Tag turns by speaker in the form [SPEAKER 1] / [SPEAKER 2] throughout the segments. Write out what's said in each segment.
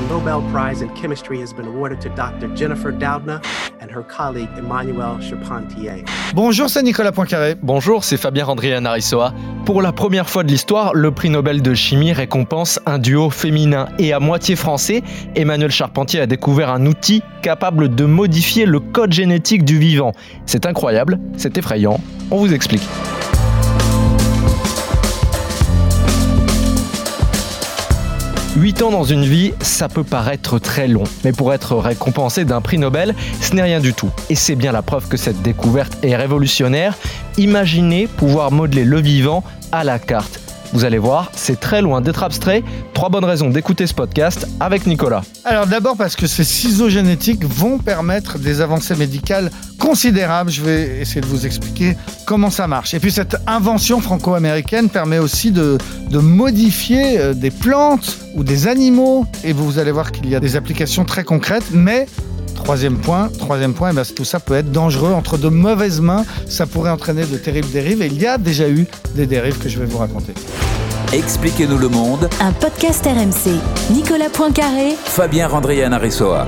[SPEAKER 1] The Nobel Prize in Chemistry has been awarded to Dr. Jennifer Doudna and her colleague Emmanuel Charpentier.
[SPEAKER 2] Bonjour, c'est Nicolas Poincaré.
[SPEAKER 3] Bonjour, c'est Fabien Randrian Arissoa. Pour la première fois de l'histoire, le prix Nobel de chimie récompense un duo féminin et à moitié français. Emmanuel Charpentier a découvert un outil capable de modifier le code génétique du vivant. C'est incroyable, c'est effrayant. On vous explique. Huit ans dans une vie, ça peut paraître très long, mais pour être récompensé d'un prix Nobel, ce n'est rien du tout. Et c'est bien la preuve que cette découverte est révolutionnaire. Imaginez pouvoir modeler le vivant à la carte. Vous allez voir, c'est très loin d'être abstrait. Trois bonnes raisons d'écouter ce podcast avec Nicolas.
[SPEAKER 2] Alors d'abord parce que ces ciseaux génétiques vont permettre des avancées médicales considérables. Je vais essayer de vous expliquer comment ça marche. Et puis cette invention franco-américaine permet aussi de, de modifier euh, des plantes ou des animaux. Et vous allez voir qu'il y a des applications très concrètes, mais Troisième point, troisième point, eh ben, tout ça peut être dangereux. Entre de mauvaises mains, ça pourrait entraîner de terribles dérives. Et il y a déjà eu des dérives que je vais vous raconter.
[SPEAKER 4] Expliquez-nous le monde.
[SPEAKER 5] Un podcast RMC. Nicolas Poincaré.
[SPEAKER 4] Fabien Randrian Aressoa.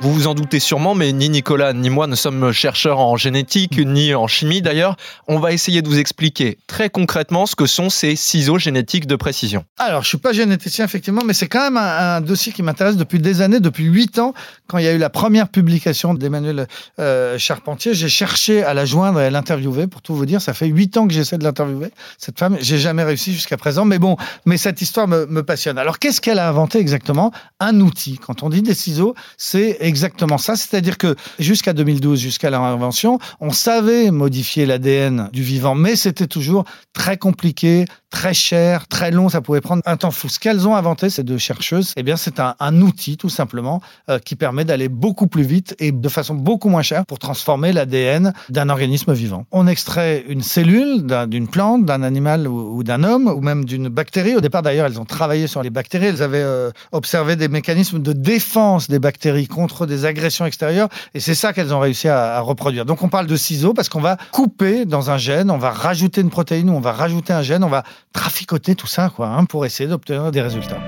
[SPEAKER 3] Vous vous en doutez sûrement, mais ni Nicolas ni moi ne sommes chercheurs en génétique, ni en chimie d'ailleurs. On va essayer de vous expliquer très concrètement ce que sont ces ciseaux génétiques de précision.
[SPEAKER 2] Alors, je suis pas généticien effectivement, mais c'est quand même un, dossier qui m'intéresse depuis des années, depuis huit ans, quand il y a eu la première publication d'Emmanuel euh, Charpentier. J'ai cherché à la joindre et à l'interviewer. Pour tout vous dire, ça fait huit ans que j'essaie de l'interviewer. Cette femme, j'ai jamais réussi jusqu'à présent, mais bon, mais cette histoire me passionne. Alors, qu'est-ce qu'elle a inventé exactement? Un outil. Quand on dit des ciseaux, c'est exactement ça. C'est-à-dire que jusqu'à 2012, jusqu'à leur invention, on savait modifier l'ADN du vivant, mais c'était toujours très compliqué, très cher, très long. Ça pouvait prendre un temps fou. Ce qu'elles ont inventé, ces deux chercheuses, eh bien, c'est un, outil, tout simplement, euh, qui permet d'aller beaucoup plus vite et de façon beaucoup moins chère pour transformer l'ADN d'un organisme vivant. On extrait une cellule d'une plante, d'un animal ou, ou d'un homme, ou même d'une bactérie. Au départ, d'ailleurs, elles ont travaillé sur les bactéries. Elles avaient euh, observé des mécanismes de défense des bactéries contre des agressions extérieures. Et c'est ça qu'elles ont réussi à, reproduire. Donc on parle de ciseaux parce qu'on va couper dans un gène, on va rajouter une protéine ou on va rajouter un gène, on va traficoter tout ça quoi, hein, pour essayer d'obtenir des résultats.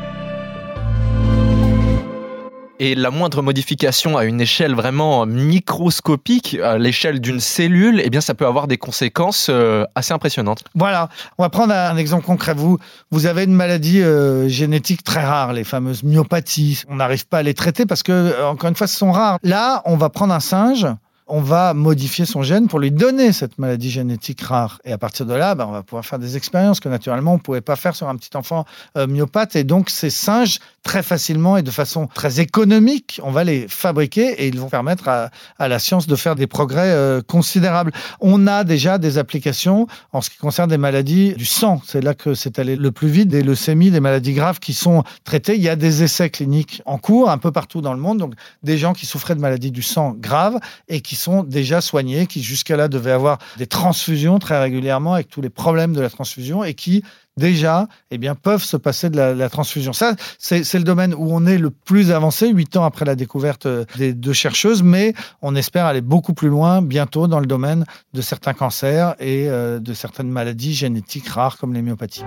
[SPEAKER 3] Et la moindre modification à une échelle vraiment microscopique, à l'échelle d'une cellule, eh bien, ça peut avoir des conséquences euh, assez impressionnantes.
[SPEAKER 2] Voilà, on va prendre un exemple concret. Vous, vous avez une maladie euh, génétique très rare, les fameuses myopathies. On n'arrive pas à les traiter parce que, encore une fois, ce sont rares. Là, on va prendre un singe on va modifier son gène pour lui donner cette maladie génétique rare. Et à partir de là, ben, on va pouvoir faire des expériences que naturellement on ne pouvait pas faire sur un petit enfant euh, myopathe. Et donc ces singes, très facilement et de façon très économique, on va les fabriquer et ils vont permettre à, à la science de faire des progrès euh, considérables. On a déjà des applications en ce qui concerne des maladies du sang. C'est là que c'est allé le plus vite, des leucémies, des maladies graves qui sont traitées. Il y a des essais cliniques en cours un peu partout dans le monde. Donc des gens qui souffraient de maladies du sang graves et qui sont déjà soignés, qui jusqu'à là devaient avoir des transfusions très régulièrement avec tous les problèmes de la transfusion et qui déjà eh bien, peuvent se passer de la, transfusion. Ça, c'est le domaine où on est le plus avancé, huit ans après la découverte des deux chercheuses, mais on espère aller beaucoup plus loin bientôt dans le domaine de certains cancers et euh, de certaines maladies génétiques rares comme les myopathies.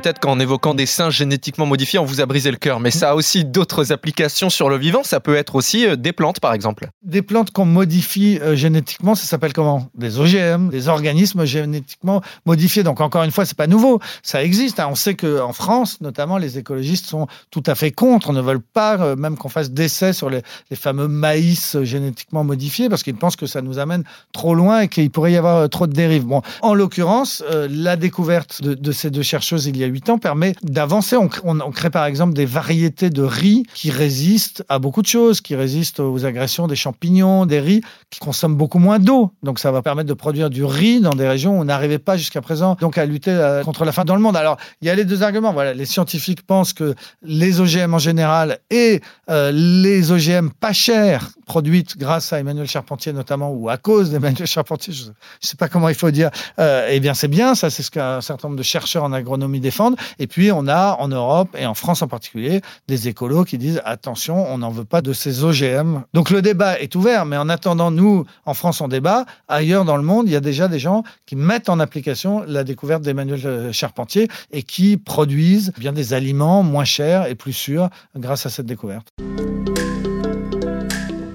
[SPEAKER 3] Peut-être qu'en évoquant des singes génétiquement modifiés, on vous a brisé le cœur, mais ça a aussi d'autres applications sur le vivant. Ça peut être aussi euh, des plantes, par exemple.
[SPEAKER 2] Des plantes qu'on modifie euh, génétiquement, ça s'appelle comment? Des OGM, des organismes génétiquement modifiés. Donc encore une fois, c'est pas nouveau, ça existe. Hein. On sait que en France, notamment, les écologistes sont tout à fait contre, ne veulent pas euh, même qu'on fasse d'essais sur les, les, fameux maïs génétiquement modifiés, parce qu'ils pensent que ça nous amène trop loin et qu'il pourrait y avoir trop de dérives. Bon, en l'occurrence, la découverte de, de, ces deux chercheuses il y a 8 ans permet d'avancer. On, cr- on- on crée par exemple des variétés de riz qui résistent à beaucoup de choses, qui résistent aux agressions des champignons, des riz qui consomment beaucoup moins d'eau. Donc ça va permettre de produire du riz dans des régions où on n'arrivait pas jusqu'à présent donc à lutter euh, contre la faim dans le monde. Alors il y a les deux arguments. Voilà, les scientifiques pensent que les OGM en général et euh, les OGM pas chers produites grâce à Emmanuel Charpentier notamment ou à cause d'Emmanuel Charpentier, je ne sais pas comment il faut dire, euh, eh bien c'est bien, ça c'est ce qu'un certain nombre de chercheurs en agronomie défendent. Et puis on a en Europe et en France en particulier des écolos qui disent attention, on n'en veut pas de ces OGM. Donc le débat est ouvert, mais en attendant, nous, en France, on débat. Ailleurs dans le monde, il y a déjà des gens qui mettent en application la découverte d'Emmanuel euh, Charpentier et qui produisent bien des aliments moins chers et plus sûrs grâce à cette découverte.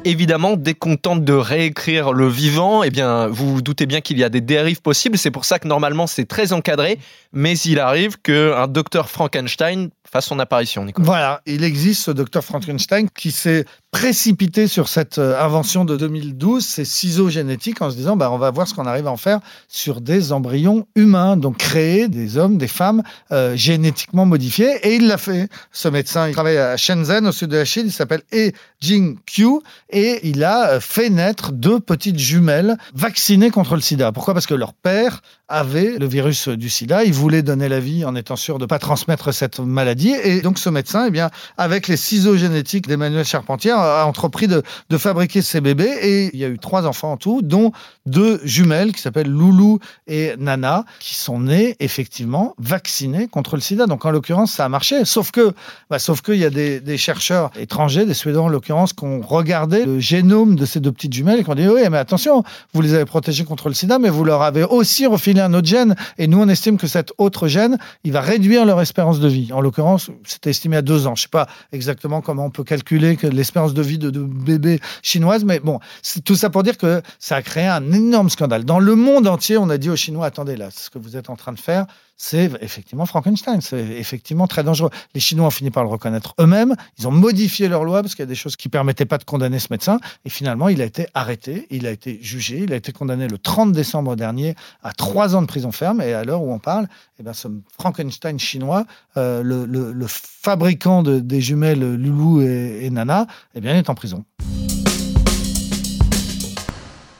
[SPEAKER 3] Évidemment, dès qu'on tente de réécrire le vivant, eh bien, vous vous doutez bien qu'il y a des dérives possibles. C'est pour ça que normalement, c'est très encadré. Mais il arrive qu'un docteur Frankenstein fasse son apparition, Nicolas.
[SPEAKER 2] Voilà, il existe ce docteur Frankenstein qui s'est précipité sur cette euh, invention de 2012, ces ciseaux génétiques, en se disant bah, on va voir ce qu'on arrive à en faire sur des embryons humains, donc créer des hommes, des femmes euh, génétiquement modifiés. Et il l'a fait. Ce médecin, il travaille à Shenzhen, au sud de la Chine, il s'appelle E. Jing Q, et il a fait naître deux petites jumelles vaccinées contre le sida. Pourquoi? Parce que leur père avait le virus du sida, il voulait donner la vie en étant sûr de ne pas transmettre cette maladie. Et donc ce médecin, eh bien, avec les ciseaux génétiques d'Emmanuel Charpentier, a entrepris de, fabriquer ces bébés. Et il y a eu trois enfants en tout, dont deux jumelles qui s'appellent Loulou et Nana, qui sont nées effectivement vaccinées contre le sida. Donc en l'occurrence, ça a marché. Sauf que, bah, sauf qu'il y a des, des chercheurs étrangers, des Suédois en l'occurrence, qui ont regardé le génome de ces deux petites jumelles et qui ont dit oui, mais attention, vous les avez protégées contre le sida, mais vous leur avez aussi refilé un autre gène. Et nous, on estime que cet autre gène, il va réduire leur espérance de vie. En l'occurrence, c'était estimé à deux ans. Je sais pas exactement comment on peut calculer que l'espérance de vie de, de bébés chinoises, mais bon, c'est tout ça pour dire que ça a créé un énorme scandale. Dans le monde entier, on a dit aux Chinois, attendez là, ce que vous êtes en train de faire, c'est effectivement Frankenstein, c'est effectivement très dangereux. Les Chinois ont fini par le reconnaître eux-mêmes, ils ont modifié leur loi parce qu'il y a des choses qui permettaient pas de condamner ce médecin, et finalement il a été arrêté, il a été jugé, il a été condamné le 30 décembre dernier à trois ans de prison ferme, et à l'heure où on parle, eh ben, ce Frankenstein chinois, euh, le, fabricant de- des jumelles Loulou et, et Nana, eh bien, est en prison.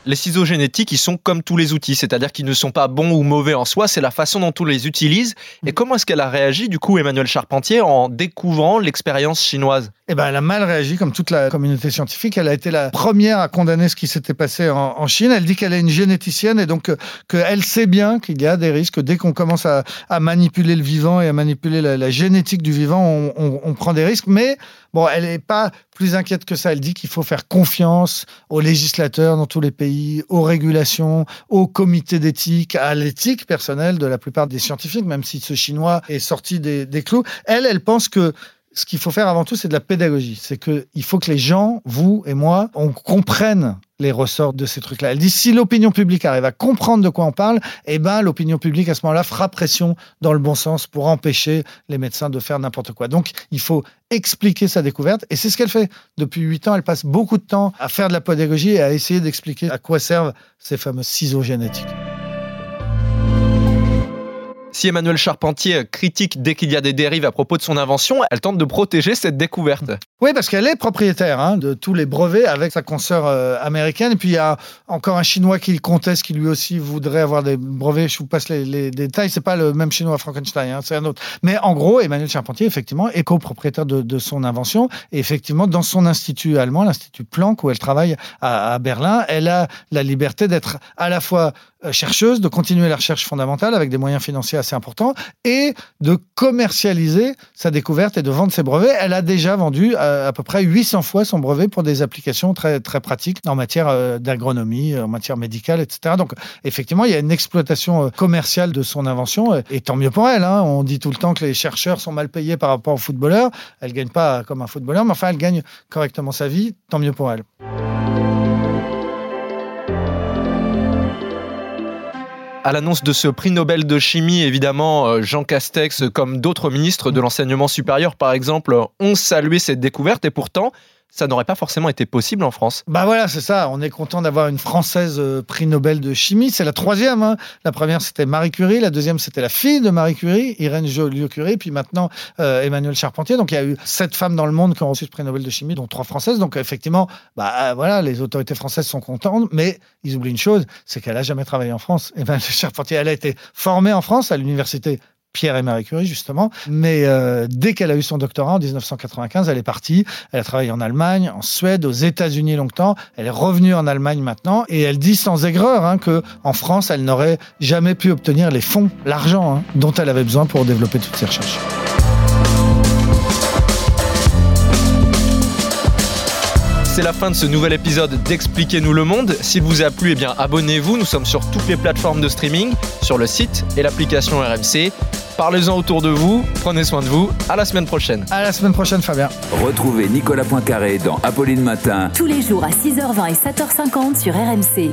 [SPEAKER 3] Les ciseaux génétiques, ils sont comme tous les outils, c'est-à-dire qu'ils ne sont pas bons ou mauvais en soi, c'est la façon dont on les utilise. Et comment est-ce qu'elle a réagi, du coup, Emmanuel Charpentier, en découvrant l'expérience chinoise?
[SPEAKER 2] Eh ben, elle a mal réagi, comme toute la communauté scientifique. Elle a été la première à condamner ce qui s'était passé en, en Chine. Elle dit qu'elle est une généticienne et donc euh, qu'elle sait bien qu'il y a des risques. Dès qu'on commence à, à manipuler le vivant et à manipuler la, la génétique du vivant, on, on- on prend des risques. Mais bon, elle n'est pas plus inquiète que ça. Elle dit qu'il faut faire confiance aux législateurs dans tous les pays, aux régulations, aux comités d'éthique, à l'éthique personnelle de la plupart des scientifiques, même si ce chinois est sorti des, des clous. Elle, elle pense que ce qu'il faut faire avant tout, c'est de la pédagogie. C'est qu'il faut que les gens, vous et moi, on comprenne les ressorts de ces trucs-là. Elle dit si l'opinion publique arrive à comprendre de quoi on parle, eh ben l'opinion publique à ce moment-là fera pression dans le bon sens pour empêcher les médecins de faire n'importe quoi. Donc il faut expliquer sa découverte et c'est ce qu'elle fait depuis huit ans. Elle passe beaucoup de temps à faire de la pédagogie et à essayer d'expliquer à quoi servent ces fameux ciseaux génétiques.
[SPEAKER 3] Si Emmanuel Charpentier critique dès qu'il y a des dérives à propos de son invention, elle tente de protéger cette découverte.
[SPEAKER 2] Oui, parce qu'elle est propriétaire hein, de tous les brevets avec sa consoeur euh, américaine. Et puis il y a encore un Chinois qui conteste, qui lui aussi voudrait avoir des brevets. Je vous passe les, les détails. C'est pas le même Chinois Frankenstein, hein, c'est un autre. Mais en gros, Emmanuel Charpentier, effectivement, est copropriétaire de, son invention. Et effectivement, dans son institut allemand, l'institut Planck, où elle travaille à, à Berlin, elle a la liberté d'être à la fois euh, chercheuse, de continuer la recherche fondamentale avec des moyens financiers assez importants et de commercialiser sa découverte et de vendre ses brevets. Elle a déjà vendu euh, à peu près 800 fois son brevet pour des applications très, très pratiques en matière euh, d'agronomie, en matière médicale, etc. Donc, effectivement, il y a une exploitation euh, commerciale de son invention et tant mieux pour elle. hein. On dit tout le temps que les chercheurs sont mal payés par rapport aux footballeurs. Elle gagne pas comme un footballeur, mais enfin, elle gagne correctement sa vie. Tant mieux pour elle.
[SPEAKER 3] À l'annonce de ce prix Nobel de chimie, évidemment, euh, Jean Castex, comme d'autres ministres de l'enseignement supérieur, par exemple, ont salué cette découverte. Et pourtant, ça n'aurait pas forcément été possible en France.
[SPEAKER 2] Bah voilà, c'est ça. On est content d'avoir une Française euh, prix Nobel de chimie. C'est la troisième. hein. La première, c'était Marie Curie. La deuxième, c'était la fille de Marie Curie, Irène Joliot-Curie. Puis maintenant, euh, Emmanuel Charpentier. Donc il y a eu sept femmes dans le monde qui ont reçu ce prix Nobel de chimie, dont trois françaises. Donc effectivement, bah euh, voilà, les autorités françaises sont contentes. Mais ils oublient une chose, c'est qu'elle a jamais travaillé en France. Emmanuel Charpentier, elle a été formée en France à l'université Pierre et Marie Curie, justement. Mais euh, dès qu'elle a eu son doctorat en 1995, elle est partie. Elle a travaillé en Allemagne, en Suède, aux États-Unis longtemps. Elle est revenue en Allemagne maintenant et elle dit sans aigreur hein, que en France, elle n'aurait jamais pu obtenir les fonds, l'argent hein, dont elle avait besoin pour développer toutes ses recherches.
[SPEAKER 3] C'est la fin de ce nouvel épisode d'Expliquez-nous le monde. S'il vous a plu, eh bien abonnez-vous. Nous sommes sur toutes les plateformes de streaming, sur le site et l'application RMC. Parlez-en autour de vous, prenez soin de vous. À la semaine prochaine.
[SPEAKER 2] À la semaine prochaine, Fabien.
[SPEAKER 4] Retrouvez Nicolas Poincaré dans Apolline Matin.
[SPEAKER 5] Tous les jours à 6h20 et 7h50 sur RMC.